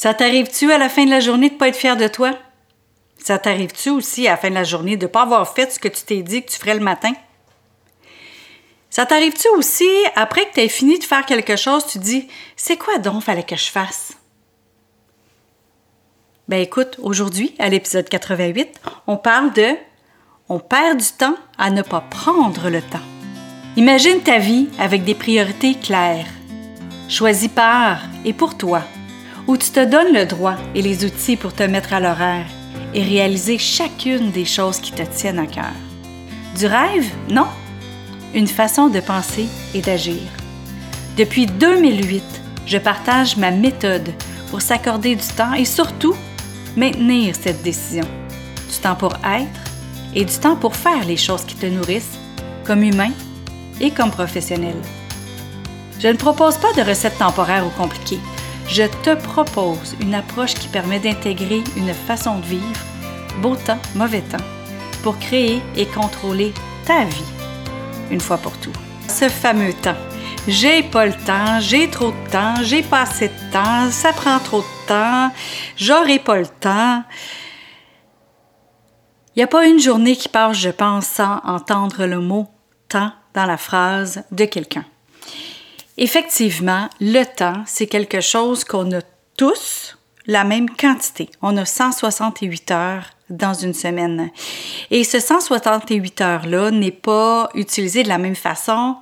Ça t'arrive-tu à la fin de la journée de pas être fier de toi? Ça t'arrive-tu aussi à la fin de la journée de ne pas avoir fait ce que tu t'es dit que tu ferais le matin? Ça t'arrive-tu aussi, après que tu aies fini de faire quelque chose, tu dis C'est quoi donc fallait que je fasse? Ben écoute, aujourd'hui, à l'épisode 88, on parle de On perd du temps à ne pas prendre le temps. Imagine ta vie avec des priorités claires, choisies par et pour toi, où tu te donnes le droit et les outils pour te mettre à l'horaire et réaliser chacune des choses qui te tiennent à cœur. Du rêve? Non, une façon de penser et d'agir. Depuis 2008, je partage ma méthode pour s'accorder du temps et surtout maintenir cette décision. Du temps pour être et du temps pour faire les choses qui te nourrissent, comme humain et comme professionnel. Je ne propose pas de recettes temporaires ou compliquées. Je te propose une approche qui permet d'intégrer une façon de vivre, beau temps, mauvais temps, pour créer et contrôler ta vie une fois pour tout. Ce fameux temps. J'ai pas le temps, j'ai trop de temps, j'ai pas assez de temps, ça prend trop de temps, j'aurai pas le temps. Il n'y a pas une journée qui passe, je pense, sans entendre le mot temps dans la phrase de quelqu'un. Effectivement, le temps, c'est quelque chose qu'on a tous la même quantité. On a 168 heures dans une semaine. Et ce 168 heures-là n'est pas utilisé de la même façon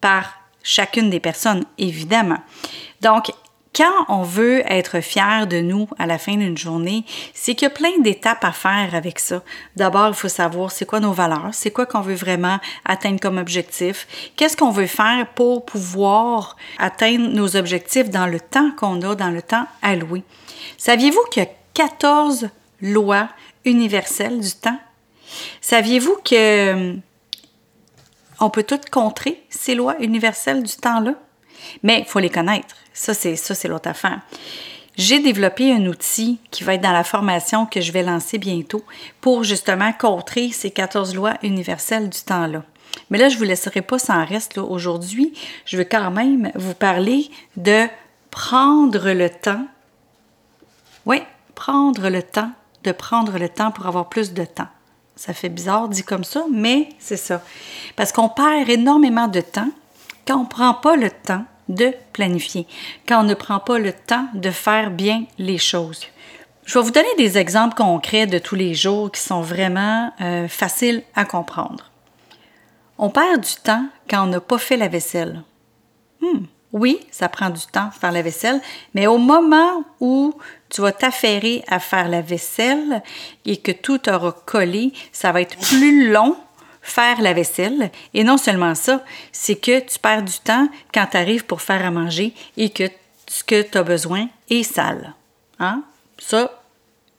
par chacune des personnes, évidemment. Donc, quand on veut être fier de nous à la fin d'une journée, c'est qu'il y a plein d'étapes à faire avec ça. D'abord, il faut savoir c'est quoi nos valeurs, c'est quoi qu'on veut vraiment atteindre comme objectif, qu'est-ce qu'on veut faire pour pouvoir atteindre nos objectifs dans le temps qu'on a, dans le temps alloué. Saviez-vous qu'il y a 14 lois universelle du temps? Saviez-vous que hum, on peut tout contrer ces lois universelles du temps-là? Mais il faut les connaître. Ça, c'est c'est l'autre affaire. J'ai développé un outil qui va être dans la formation que je vais lancer bientôt pour justement contrer ces 14 lois universelles du temps-là. Mais là, je ne vous laisserai pas sans reste aujourd'hui. Je veux quand même vous parler de prendre le temps. Oui, prendre le temps de prendre le temps pour avoir plus de temps. Ça fait bizarre dit comme ça, mais c'est ça. Parce qu'on perd énormément de temps quand on ne prend pas le temps de planifier, quand on ne prend pas le temps de faire bien les choses. Je vais vous donner des exemples concrets de tous les jours qui sont vraiment euh, faciles à comprendre. On perd du temps quand on n'a pas fait la vaisselle. Hmm. Oui, ça prend du temps faire la vaisselle, mais au moment où tu vas t'affairer à faire la vaisselle et que tout aura collé, ça va être plus long faire la vaisselle. Et non seulement ça, c'est que tu perds du temps quand tu arrives pour faire à manger et que ce que tu as besoin est sale. Hein? Ça,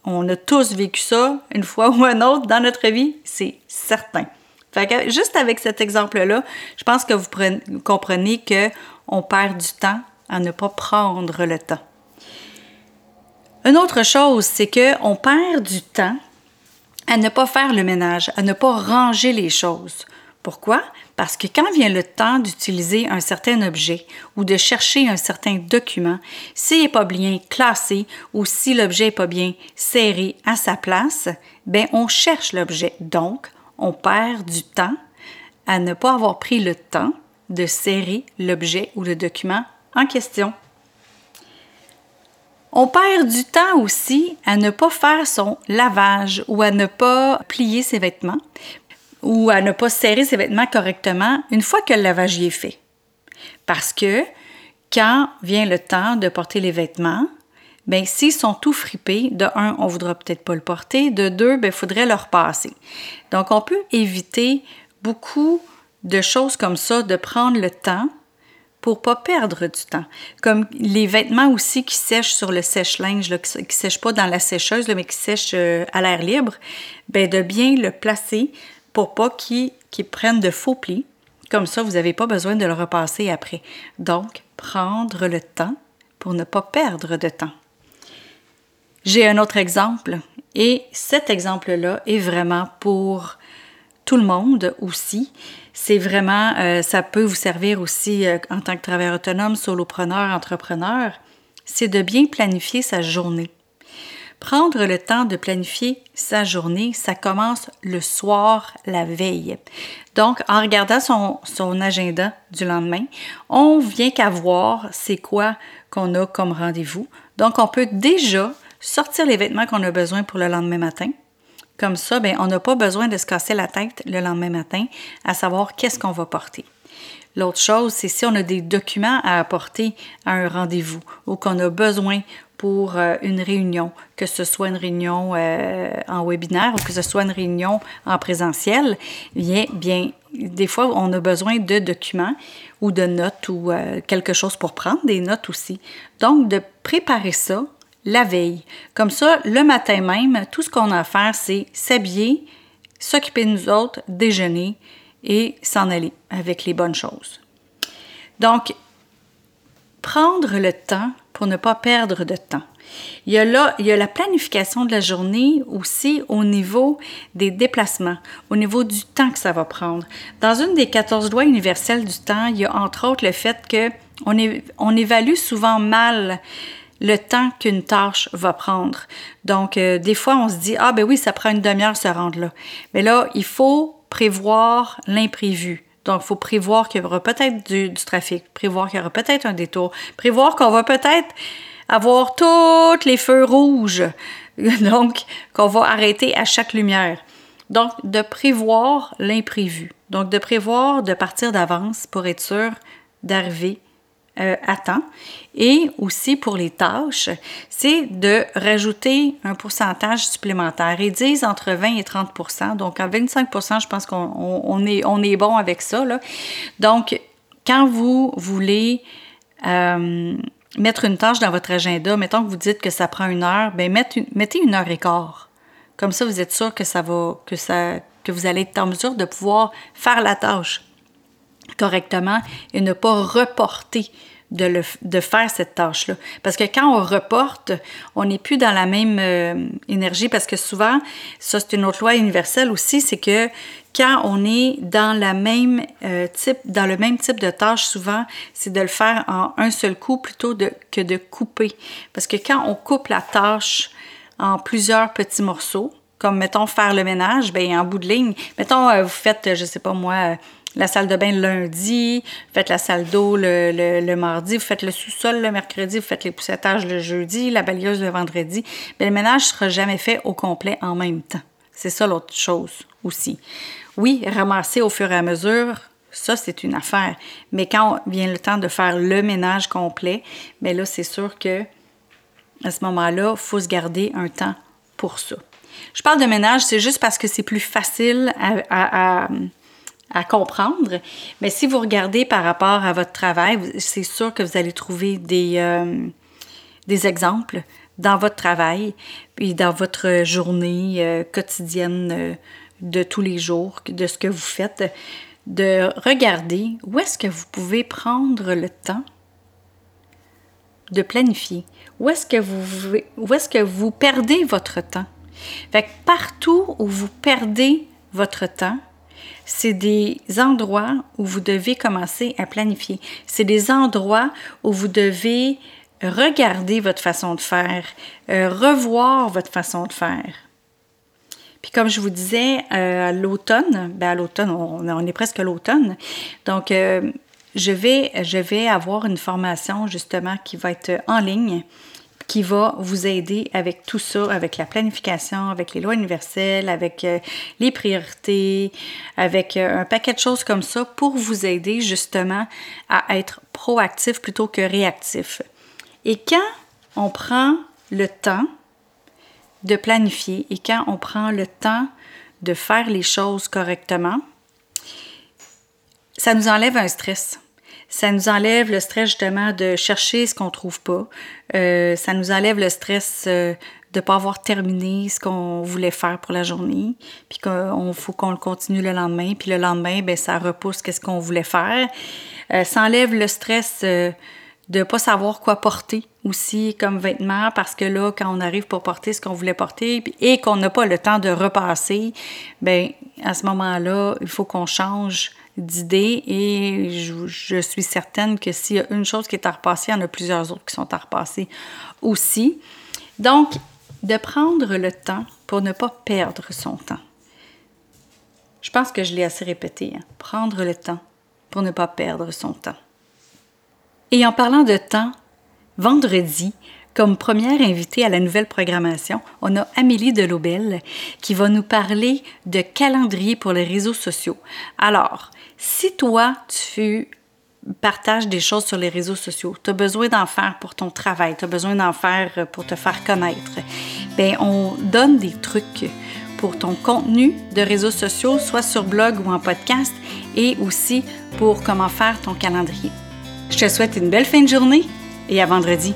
on a tous vécu ça une fois ou un autre dans notre vie, c'est certain. Fait que juste avec cet exemple-là, je pense que vous comprenez qu'on perd du temps à ne pas prendre le temps. Une autre chose, c'est qu'on perd du temps à ne pas faire le ménage, à ne pas ranger les choses. Pourquoi? Parce que quand vient le temps d'utiliser un certain objet ou de chercher un certain document, s'il n'est pas bien classé ou si l'objet n'est pas bien serré à sa place, ben on cherche l'objet. Donc, on perd du temps à ne pas avoir pris le temps de serrer l'objet ou le document en question. On perd du temps aussi à ne pas faire son lavage ou à ne pas plier ses vêtements ou à ne pas serrer ses vêtements correctement une fois que le lavage y est fait. Parce que quand vient le temps de porter les vêtements, bien, s'ils sont tout fripés, de un, on voudra peut-être pas le porter, de deux, ben, il faudrait le repasser. Donc, on peut éviter beaucoup de choses comme ça, de prendre le temps pour pas perdre du temps. Comme les vêtements aussi qui sèchent sur le sèche-linge, qui ne sèchent pas dans la sécheuse, mais qui sèchent euh, à l'air libre, ben de bien le placer pour pas qu'ils prennent de faux plis. Comme ça, vous n'avez pas besoin de le repasser après. Donc, prendre le temps pour ne pas perdre de temps. J'ai un autre exemple et cet exemple-là est vraiment pour tout le monde aussi c'est vraiment, euh, ça peut vous servir aussi euh, en tant que travailleur autonome, solopreneur, entrepreneur. c'est de bien planifier sa journée. Prendre le temps de planifier sa journée, ça commence le soir, la veille. Donc, en regardant son, son agenda du lendemain, on vient qu'à voir c'est quoi qu'on a comme rendez-vous. Donc, on peut déjà sortir les vêtements qu'on a besoin pour le lendemain matin. Comme ça, bien, on n'a pas besoin de se casser la tête le lendemain matin à savoir qu'est-ce qu'on va porter. L'autre chose, c'est si on a des documents à apporter à un rendez-vous ou qu'on a besoin pour euh, une réunion, que ce soit une réunion euh, en webinaire ou que ce soit une réunion en présentiel, bien, bien, des fois, on a besoin de documents ou de notes ou euh, quelque chose pour prendre des notes aussi. Donc, de préparer ça la veille. Comme ça, le matin même, tout ce qu'on a à faire, c'est s'habiller, s'occuper de nous autres, déjeuner et s'en aller avec les bonnes choses. Donc, prendre le temps pour ne pas perdre de temps. Il y, a là, il y a la planification de la journée aussi au niveau des déplacements, au niveau du temps que ça va prendre. Dans une des 14 lois universelles du temps, il y a entre autres le fait que on, évalue souvent mal le temps qu'une tâche va prendre. Donc, euh, des fois, on se dit, ah ben oui, ça prend une demi-heure se rendre là. Mais là, il faut prévoir l'imprévu. Donc, il faut prévoir qu'il y aura peut-être du, trafic, prévoir qu'il y aura peut-être un détour, prévoir qu'on va peut-être avoir tous les feux rouges, donc qu'on va arrêter à chaque lumière. Donc, de prévoir l'imprévu. Donc, de prévoir de partir d'avance pour être sûr d'arriver euh, à temps. Et aussi pour les tâches, c'est de rajouter un pourcentage supplémentaire. Ils disent entre 20 et 30% Donc, à 25% je pense qu'on est, on est bon avec ça. Donc, quand vous voulez euh, mettre une tâche dans votre agenda, mettons que vous dites que ça prend une heure, bien, mettez une heure et quart. Comme ça, vous êtes sûr que ça va, que ça, que vous allez être en mesure de pouvoir faire la tâche correctement et ne pas reporter de, faire cette tâche-là. Parce que quand on reporte, on n'est plus dans la même euh, énergie parce que souvent, ça c'est une autre loi universelle aussi, c'est que quand on est dans même euh, type, dans le même type de tâche, souvent, c'est de le faire en un seul coup plutôt que de couper. Parce que quand on coupe la tâche en plusieurs petits morceaux, comme mettons faire le ménage, ben en bout de ligne, mettons euh, vous faites, je sais pas moi, la salle de bain le lundi, faites la salle d'eau le, mardi, vous faites le sous-sol le mercredi, vous faites les poussettages le jeudi, la balayeuse le vendredi. Mais le ménage ne sera jamais fait au complet en même temps. C'est ça l'autre chose aussi. Oui, ramasser au fur et à mesure, ça, c'est une affaire. Mais quand vient le temps de faire le ménage complet, bien là, c'est sûr que à ce moment-là, il faut se garder un temps pour ça. Je parle de ménage, c'est juste parce que c'est plus facile à comprendre. Mais si vous regardez par rapport à votre travail, c'est sûr que vous allez trouver des, euh, des exemples dans votre travail, puis dans votre journée euh, quotidienne euh, de tous les jours, de ce que vous faites, de regarder où est-ce que vous pouvez prendre le temps de planifier. Où est-ce que vous, où est-ce que vous perdez votre temps? Fait que partout où vous perdez votre temps, c'est des endroits où vous devez commencer à planifier. C'est des endroits où vous devez regarder votre façon de faire, euh, revoir votre façon de faire. Puis comme je vous disais, euh, à l'automne, ben à l'automne, on, est presque à l'automne, donc euh, je, vais, je vais avoir une formation justement qui va être en ligne qui va vous aider avec tout ça, avec la planification, avec les lois universelles, avec euh, les priorités, avec euh, un paquet de choses comme ça pour vous aider justement à être proactif plutôt que réactif. Et quand on prend le temps de planifier et quand on prend le temps de faire les choses correctement, ça nous enlève un stress. Ça nous enlève le stress justement de chercher ce qu'on trouve pas. Euh, ça nous enlève le stress euh, de pas avoir terminé ce qu'on voulait faire pour la journée, puis qu'il faut qu'on le continue le lendemain, puis le lendemain, ben ça repousse qu'est-ce qu'on voulait faire. Euh, ça enlève le stress euh, de pas savoir quoi porter aussi comme vêtements parce que là quand on arrive pour porter ce qu'on voulait porter et qu'on n'a pas le temps de repasser ben à ce moment-là il faut qu'on change d'idées et je, suis certaine que s'il y a une chose qui est à repasser, il y en a plusieurs autres qui sont à repasser aussi. Donc, de prendre le temps pour ne pas perdre son temps. Je pense que je l'ai assez répété. Hein. Prendre le temps pour ne pas perdre son temps. Et en parlant de temps, vendredi, comme première invitée à la nouvelle programmation, on a Amélie Delobel qui va nous parler de calendrier pour les réseaux sociaux. Alors, si toi, tu partages des choses sur les réseaux sociaux, tu as besoin d'en faire pour ton travail, tu as besoin d'en faire pour te faire connaître, bien, on donne des trucs pour ton contenu de réseaux sociaux, soit sur blog ou en podcast, et aussi pour comment faire ton calendrier. Je te souhaite une belle fin de journée et à vendredi.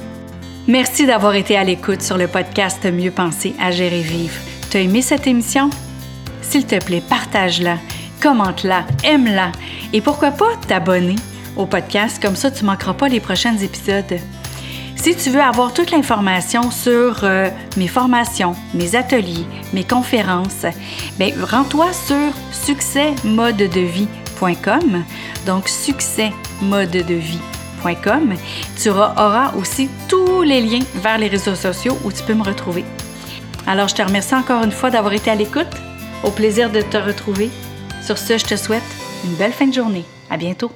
Merci d'avoir été à l'écoute sur le podcast Mieux penser à gérer vivre. T'as aimé cette émission? S'il te plaît, partage-la, commente-la, aime-la et pourquoi pas t'abonner au podcast, comme ça tu manqueras pas les prochains épisodes. Si tu veux avoir toute l'information sur euh, mes formations, mes ateliers, mes conférences, ben rends-toi sur succèsmodedevie.com. Donc tu auras aussi tous les liens vers les réseaux sociaux où tu peux me retrouver. Alors, je te remercie encore une fois d'avoir été à l'écoute. Au plaisir de te retrouver. Sur ce, je te souhaite une belle fin de journée. À bientôt.